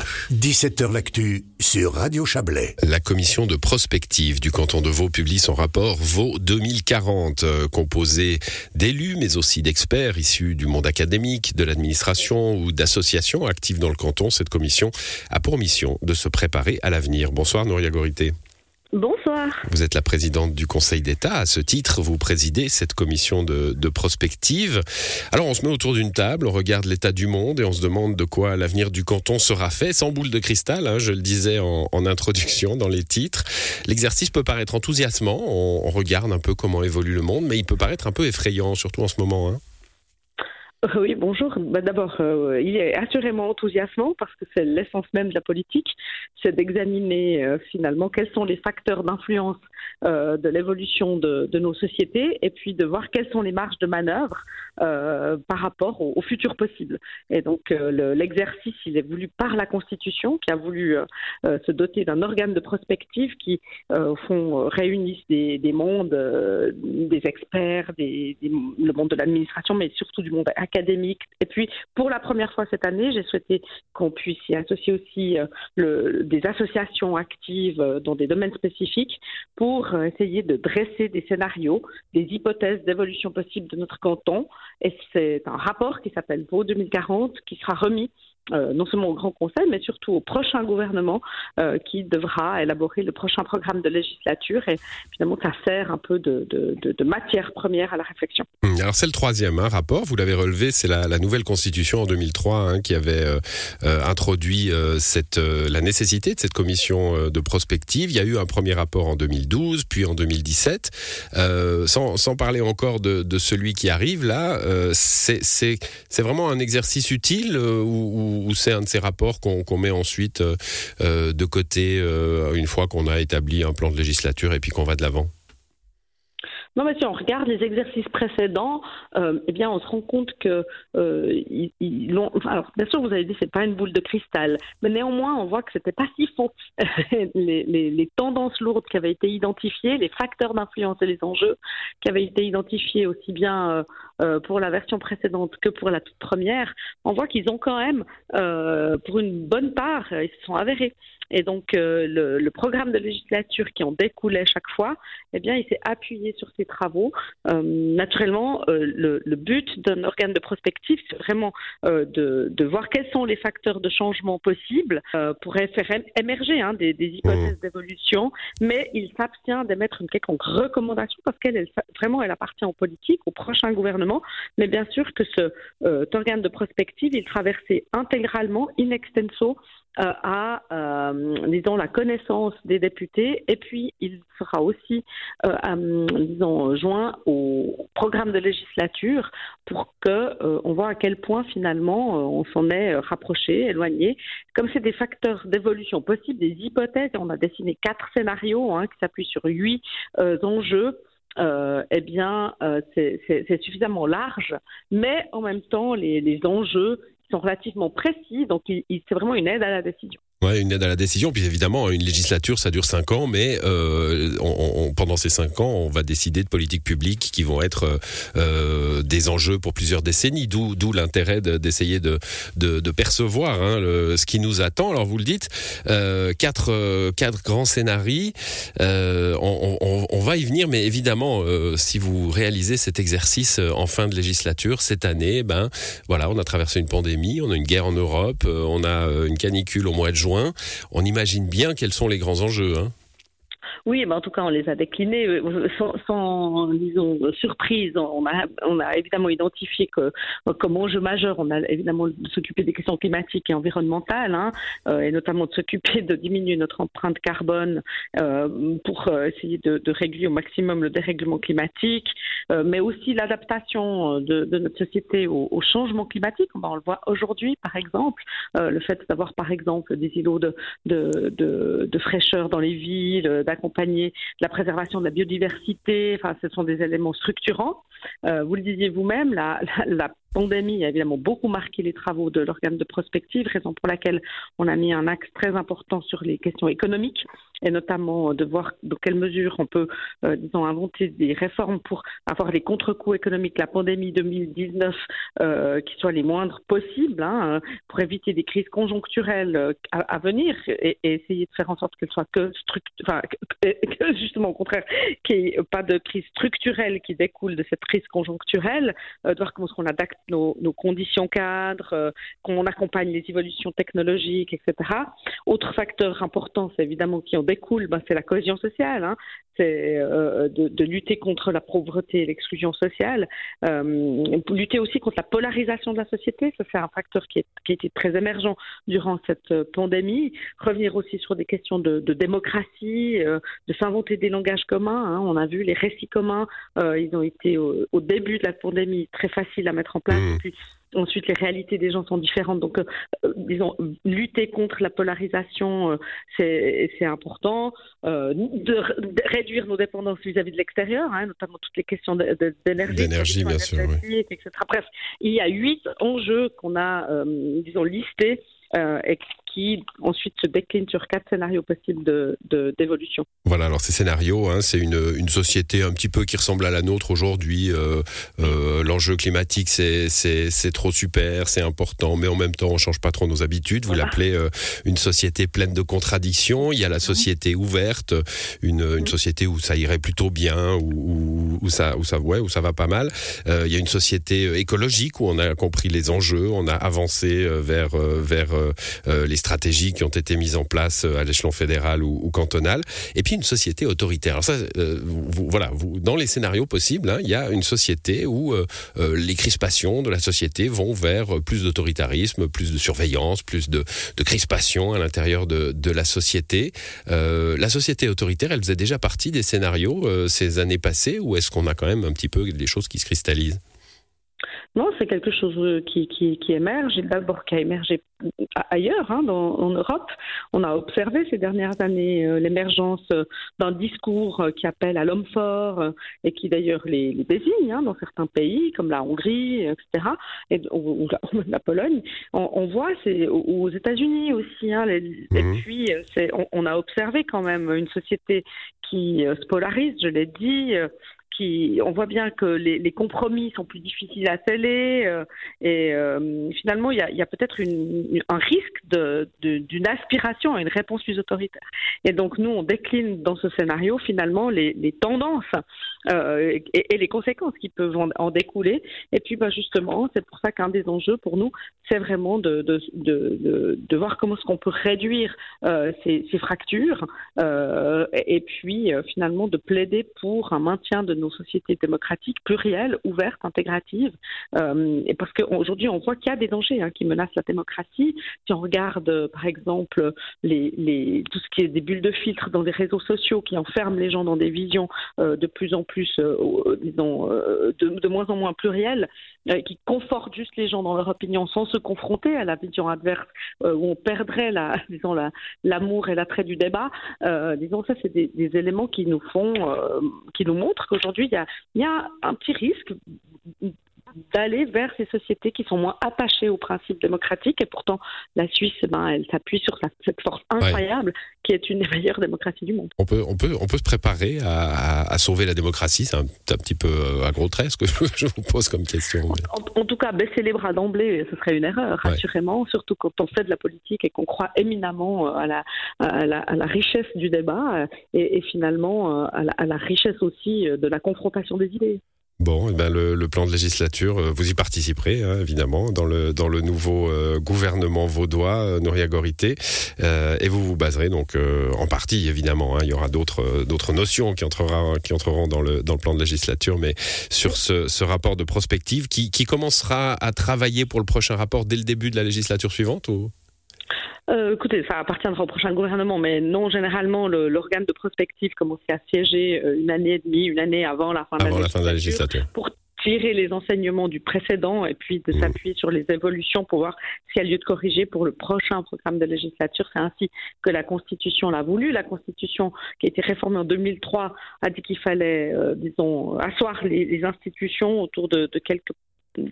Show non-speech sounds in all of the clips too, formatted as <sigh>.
RVH. 17h L'actu sur Radio Chablais. La commission de prospective du canton de Vaud publie son rapport Vaud 2040, euh, composé d'élus mais aussi d'experts issus du monde académique, de l'administration ou d'associations actives dans le canton. Cette commission a pour mission de se préparer à l'avenir. Bonsoir Nouria Gorité. Bonsoir. Vous êtes la présidente du Conseil d'État. À ce titre, vous présidez cette commission de, prospective. Alors, on se met autour d'une table, on regarde l'état du monde et on se demande de quoi l'avenir du canton sera fait, sans boule de cristal, hein, je le disais en, introduction dans les titres. L'exercice peut paraître enthousiasmant, on, regarde un peu comment évolue le monde, mais il peut paraître un peu effrayant, surtout en ce moment. Hein. Oui, bonjour. Bah, d'abord, euh, il est assurément enthousiasmant parce que c'est l'essence même de la politique, c'est d'examiner euh, finalement quels sont les facteurs d'influence euh, de l'évolution de, nos sociétés et puis de voir quelles sont les marges de manœuvre par rapport au, futur possible. Et donc, l'exercice, il est voulu par la Constitution, qui a voulu se doter d'un organe de prospective qui, au fond, réunisse des, mondes, des experts, des, le monde de l'administration, mais surtout du monde académique Et puis, pour la première fois cette année, j'ai souhaité qu'on puisse y associer aussi euh, des associations actives euh, dans des domaines spécifiques pour euh, essayer de dresser des scénarios, des hypothèses d'évolution possible de notre canton. Et c'est un rapport qui s'appelle VO 2040 qui sera remis euh, non seulement au Grand Conseil, mais surtout au prochain gouvernement euh, qui devra élaborer le prochain programme de législature. Et finalement, ça sert un peu de, matière première à la réflexion. Hum, alors c'est le troisième hein, rapport, vous l'avez relevé, c'est la, nouvelle constitution en 2003 hein, qui avait euh, introduit la nécessité de cette commission de prospective. Il y a eu un premier rapport en 2012, puis en 2017. Sans, sans, parler encore de, celui qui arrive là, c'est vraiment un exercice utile ou c'est un de ces rapports qu'on met ensuite euh, euh, de côté euh, une fois qu'on a établi un plan de législature et puis qu'on va de l'avant non, mais si on regarde les exercices précédents, euh, eh bien, on se rend compte que euh, ils, Alors, bien sûr, vous avez dit c'est pas une boule de cristal, mais néanmoins, on voit que c'était pas si faux. <laughs> les, tendances lourdes qui avaient été identifiées, les facteurs d'influence et les enjeux qui avaient été identifiés aussi bien euh, pour la version précédente que pour la toute première, on voit qu'ils ont quand même, pour une bonne part, ils se sont avérés. Et donc, euh, le, le, programme de législature qui en découlait chaque fois, eh bien, il s'est appuyé sur ces travaux. Euh, naturellement, euh, le, le, but d'un organe de prospective, c'est vraiment de, de, voir quels sont les facteurs de changement possibles pour faire émerger hein, des, des, hypothèses mmh. d'évolution, mais il s'abstient d'émettre une quelconque recommandation parce qu'elle, elle, vraiment, elle appartient aux politiques, au prochain gouvernement. Mais bien sûr que ce, cet organe de prospective, il traversait intégralement, in extenso, euh, à, euh, disons, la connaissance des députés et puis il sera aussi, euh, disons, joint au programme de législature pour que on voit à quel point finalement on s'en est rapproché, éloigné. Comme c'est des facteurs d'évolution possibles, des hypothèses, on a dessiné quatre scénarios hein, qui s'appuient sur huit enjeux. eh bien, c'est suffisamment large, mais en même temps, les, les enjeux sont relativement précis, donc c'est vraiment une aide à la décision. Ouais, une aide à la décision. Puis évidemment, une législature, ça dure cinq ans, mais euh, pendant ces cinq ans, on va décider de politiques publiques qui vont être euh, des enjeux pour plusieurs décennies. D'où, d'où l'intérêt d'essayer de, percevoir hein, ce qui nous attend. Alors vous le dites, euh, quatre, euh, quatre grands scénarios. Euh, on, va y venir, mais évidemment, euh, si vous réalisez cet exercice en fin de législature cette année, ben voilà, on a traversé une pandémie, on a une guerre en Europe, on a une canicule au mois de juin on imagine bien quels sont les grands enjeux. Hein. Oui, mais en tout cas, on les a déclinés euh, sans, disons, surprise. On a, on a évidemment identifié que comme enjeu majeur, on a évidemment de s'occuper des questions climatiques et environnementales, hein, euh, et notamment de s'occuper de diminuer notre empreinte carbone euh, pour essayer de, réguler au maximum le dérèglement climatique, mais aussi l'adaptation de, notre société au, changement climatique. On, le voit aujourd'hui, par exemple, le fait d'avoir, par exemple, des îlots de, de, fraîcheur dans les villes, d'accompagner la préservation de la biodiversité. Enfin, ce sont des éléments structurants. Euh, vous le disiez vous-même, la, pandémie a évidemment beaucoup marqué les travaux de l'organe de prospective, raison pour laquelle on a mis un axe très important sur les questions économiques et notamment de voir dans quelle mesure on peut, euh, disons, inventer des réformes pour avoir les contre-coups économiques de la pandémie 2019 euh, qui soient les moindres possibles, hein, pour éviter des crises conjoncturelles euh, à, venir et, essayer de faire en sorte qu'elles soient que, enfin, justement au contraire, qu'il n'y ait pas de crise structurelle qui découle de cette crise conjoncturelle, de voir comment on nos, conditions cadres, qu'on accompagne les évolutions technologiques, etc. Autre facteur important, c'est évidemment qui ont découle, ben, c'est la cohésion sociale, hein. c'est euh, de, lutter contre la pauvreté et l'exclusion sociale, euh, lutter aussi contre la polarisation de la société, ça c'est un facteur qui, a été très émergent durant cette euh, pandémie, revenir aussi sur des questions de, démocratie, de s'inventer des langages communs, hein. on a vu les récits communs, ils ont été au, début de la pandémie très faciles à mettre en place, mmh. puis Ensuite, les réalités des gens sont différentes. Donc, euh, euh, disons, lutter contre la polarisation, euh, c'est important. De, réduire nos dépendances vis-à-vis de l'extérieur, hein, notamment toutes les questions d'énergie. D'énergie, bien sûr. Etc. Bref, il y a huit enjeux qu'on a, disons, listés euh, et qui ensuite se décline sur quatre scénarios possibles d'évolution. De, voilà, alors ces scénarios, hein, c'est une, une, société un petit peu qui ressemble à la nôtre aujourd'hui. Euh, euh, L'enjeu climatique, c'est trop super, c'est important, mais en même temps, on change pas trop nos habitudes. Vous l'appelez euh, une société pleine de contradictions. Il y a la mhm. société ouverte, une, une mhm. société où ça irait plutôt bien, où, où, ça, où, ça, ouais, où ça va pas mal. Il y a une société écologique où on a compris les enjeux, on a avancé vers, vers les stratégies qui ont été mises en place euh, à l'échelon fédéral ou, cantonal, et puis une société autoritaire. Ça, voilà, vous, dans les scénarios possibles, hein, il y a une société où les crispations de la société vont vers plus d'autoritarisme, plus de surveillance, plus de, de crispation à l'intérieur de, de, la société. la société autoritaire, elle faisait déjà partie des scénarios ces années passées, ou est-ce qu'on a quand même un petit peu des choses qui se cristallisent? Non, c'est quelque chose euh, qui, qui, qui émerge, et d'abord qui a émergé ailleurs, hein, dans, en Europe. On a observé ces dernières années euh, l'émergence euh, d'un discours qui appelle à l'homme fort et qui d'ailleurs les, les, désigne hein, dans certains pays comme la Hongrie, etc. Et, <laughs> ou, la, Pologne. On, on voit, c'est aux États-Unis aussi. Hein, les, Et mmh. puis, on, on, a observé quand même une société qui se polarise, je l'ai dit on voit bien que les, compromis sont plus difficiles à sceller euh, et euh, finalement il y a, peut-être un risque d'une aspiration à une réponse plus autoritaire. Et donc nous on décline dans ce scénario finalement les, tendances euh, et, les conséquences qui peuvent en, découler. Et puis bah, justement c'est pour ça qu'un des enjeux pour nous c'est vraiment de, de, voir comment est-ce qu'on peut réduire ces, ces, fractures et puis finalement de plaider pour un maintien de nos société démocratique, plurielle, ouverte, intégrative. Euh, et parce qu'aujourd'hui, on voit qu'il y a des dangers hein, qui menacent la démocratie. Si on regarde, par exemple, les, les, tout ce qui est des bulles de filtre dans des réseaux sociaux qui enferment les gens dans des visions euh, de plus en plus, euh, disons, de, moins en moins plurielles, qui confortent juste les gens dans leur opinion sans se confronter à la vision adverse, où on perdrait la, <laughs> disons, l'amour et l'attrait du débat. disons, ça, c'est des, éléments qui nous font, qui nous montrent qu'aujourd'hui il y a, un petit risque d'aller vers ces sociétés qui sont moins attachées aux principes démocratiques. Et pourtant, la Suisse, ben, elle s'appuie sur cette force incroyable qui est une des meilleures démocraties du monde. On peut, on peut, on peut se préparer à, sauver la démocratie. C'est un, petit peu euh, un gros trait ce que <laughs> je vous pose comme question. En, tout cas, baisser les bras d'emblée, ce serait une erreur, rassurément, surtout quand on fait de la politique et qu'on croit éminemment euh, à la, à la, richesse du débat euh, et, finalement à la, à la richesse aussi de la confrontation des idées. Bon, eh ben le, plan de législature, euh, vous y participerez hein, évidemment dans le dans le nouveau euh, gouvernement vaudois, euh, Nouria Gorité, et vous vous baserez donc en partie évidemment. Hein, il y aura d'autres d'autres notions qui entrera qui entreront dans le dans le plan de législature, mais sur ce, ce rapport de prospective qui qui commencera à travailler pour le prochain rapport dès le début de la législature suivante ou? Euh, écoutez, ça appartiendra au prochain gouvernement, mais non, généralement, l'organe de prospective commence à siéger euh, une année et demie, une année avant la fin, de, la législature, pour tirer les enseignements du précédent et puis de mmh. s'appuyer sur les évolutions pour voir s'il y a lieu de corriger pour le prochain programme de législature. C'est ainsi que la Constitution l'a voulu. La Constitution qui a été réformée en 2003 a dit qu'il fallait, euh, disons, asseoir les, institutions autour de, de quelques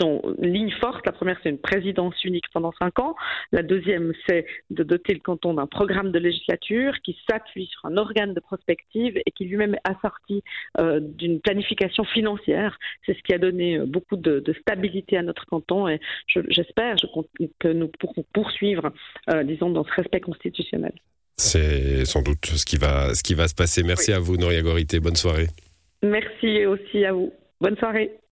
sont lignes fortes. La première, c'est une présidence unique pendant cinq ans. La deuxième, c'est de doter le canton d'un programme de législature qui s'appuie sur un organe de prospective et qui lui-même est assorti euh, d'une planification financière. C'est ce qui a donné euh, beaucoup de, stabilité à notre canton et j'espère que nous pourrons poursuivre, euh, disons, dans ce respect constitutionnel. C'est sans doute ce qui va, ce qui va se passer. Merci à vous, Noria Gorité. Bonne soirée. Merci aussi à vous. Bonne soirée.